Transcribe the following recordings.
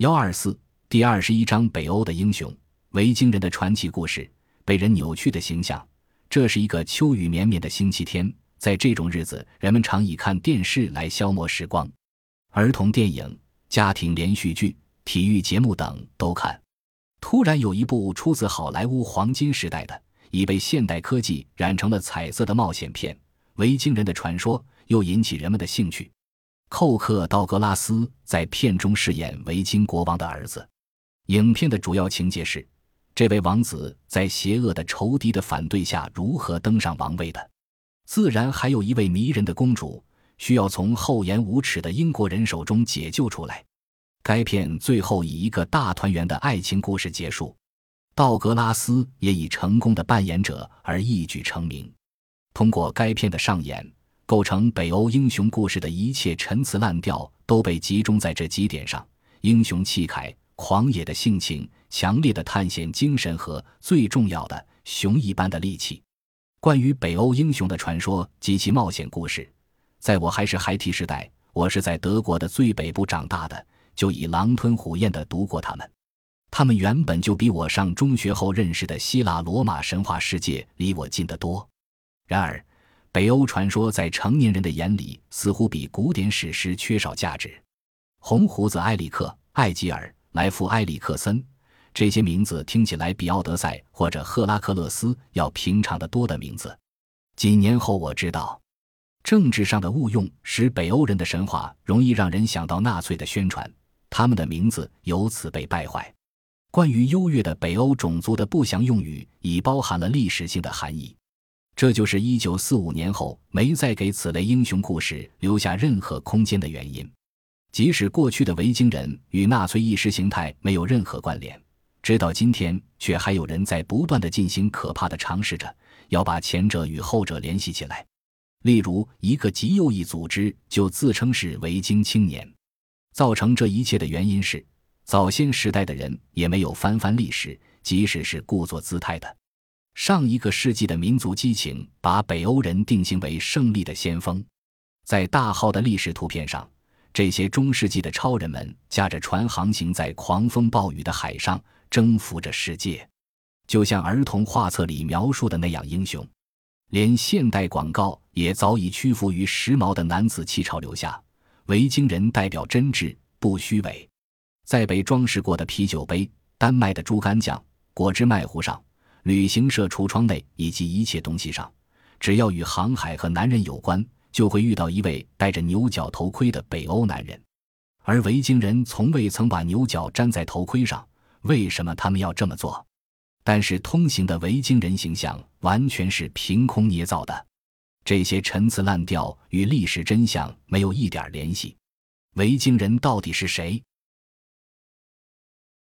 幺二四第二十一章北欧的英雄，维京人的传奇故事，被人扭曲的形象。这是一个秋雨绵绵的星期天，在这种日子，人们常以看电视来消磨时光，儿童电影、家庭连续剧、体育节目等都看。突然有一部出自好莱坞黄金时代的、已被现代科技染成了彩色的冒险片《维京人的传说》，又引起人们的兴趣。寇克·道格拉斯在片中饰演维京国王的儿子。影片的主要情节是，这位王子在邪恶的仇敌的反对下如何登上王位的。自然，还有一位迷人的公主，需要从厚颜无耻的英国人手中解救出来。该片最后以一个大团圆的爱情故事结束。道格拉斯也以成功的扮演者而一举成名。通过该片的上演。构成北欧英雄故事的一切陈词滥调都被集中在这几点上：英雄气概、狂野的性情、强烈的探险精神和最重要的熊一般的力气。关于北欧英雄的传说及其冒险故事，在我还是孩提时代，我是在德国的最北部长大的，就已狼吞虎咽地读过他们。他们原本就比我上中学后认识的希腊罗马神话世界离我近得多。然而。北欧传说在成年人的眼里似乎比古典史诗缺少价值。红胡子埃里克、艾吉尔、莱夫埃里克森，这些名字听起来比奥德赛或者赫拉克勒斯要平常的多的名字。几年后，我知道，政治上的误用使北欧人的神话容易让人想到纳粹的宣传，他们的名字由此被败坏。关于优越的北欧种族的不祥用语，已包含了历史性的含义。这就是一九四五年后没再给此类英雄故事留下任何空间的原因。即使过去的维京人与纳粹意识形态没有任何关联，直到今天，却还有人在不断的进行可怕的尝试着要把前者与后者联系起来。例如，一个极右翼组织就自称是维京青年。造成这一切的原因是，早先时代的人也没有翻翻历史，即使是故作姿态的。上一个世纪的民族激情把北欧人定性为胜利的先锋，在大号的历史图片上，这些中世纪的超人们驾着船航行在狂风暴雨的海上，征服着世界，就像儿童画册里描述的那样英雄。连现代广告也早已屈服于时髦的男子气潮流下。维京人代表真挚不虚伪，在被装饰过的啤酒杯、丹麦的猪肝酱、果汁麦糊上。旅行社橱窗内以及一切东西上，只要与航海和男人有关，就会遇到一位戴着牛角头盔的北欧男人。而维京人从未曾把牛角粘在头盔上，为什么他们要这么做？但是通行的维京人形象完全是凭空捏造的，这些陈词滥调与历史真相没有一点联系。维京人到底是谁？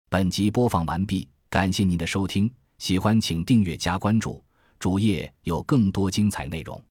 本集播放完毕，感谢您的收听。喜欢请订阅加关注，主页有更多精彩内容。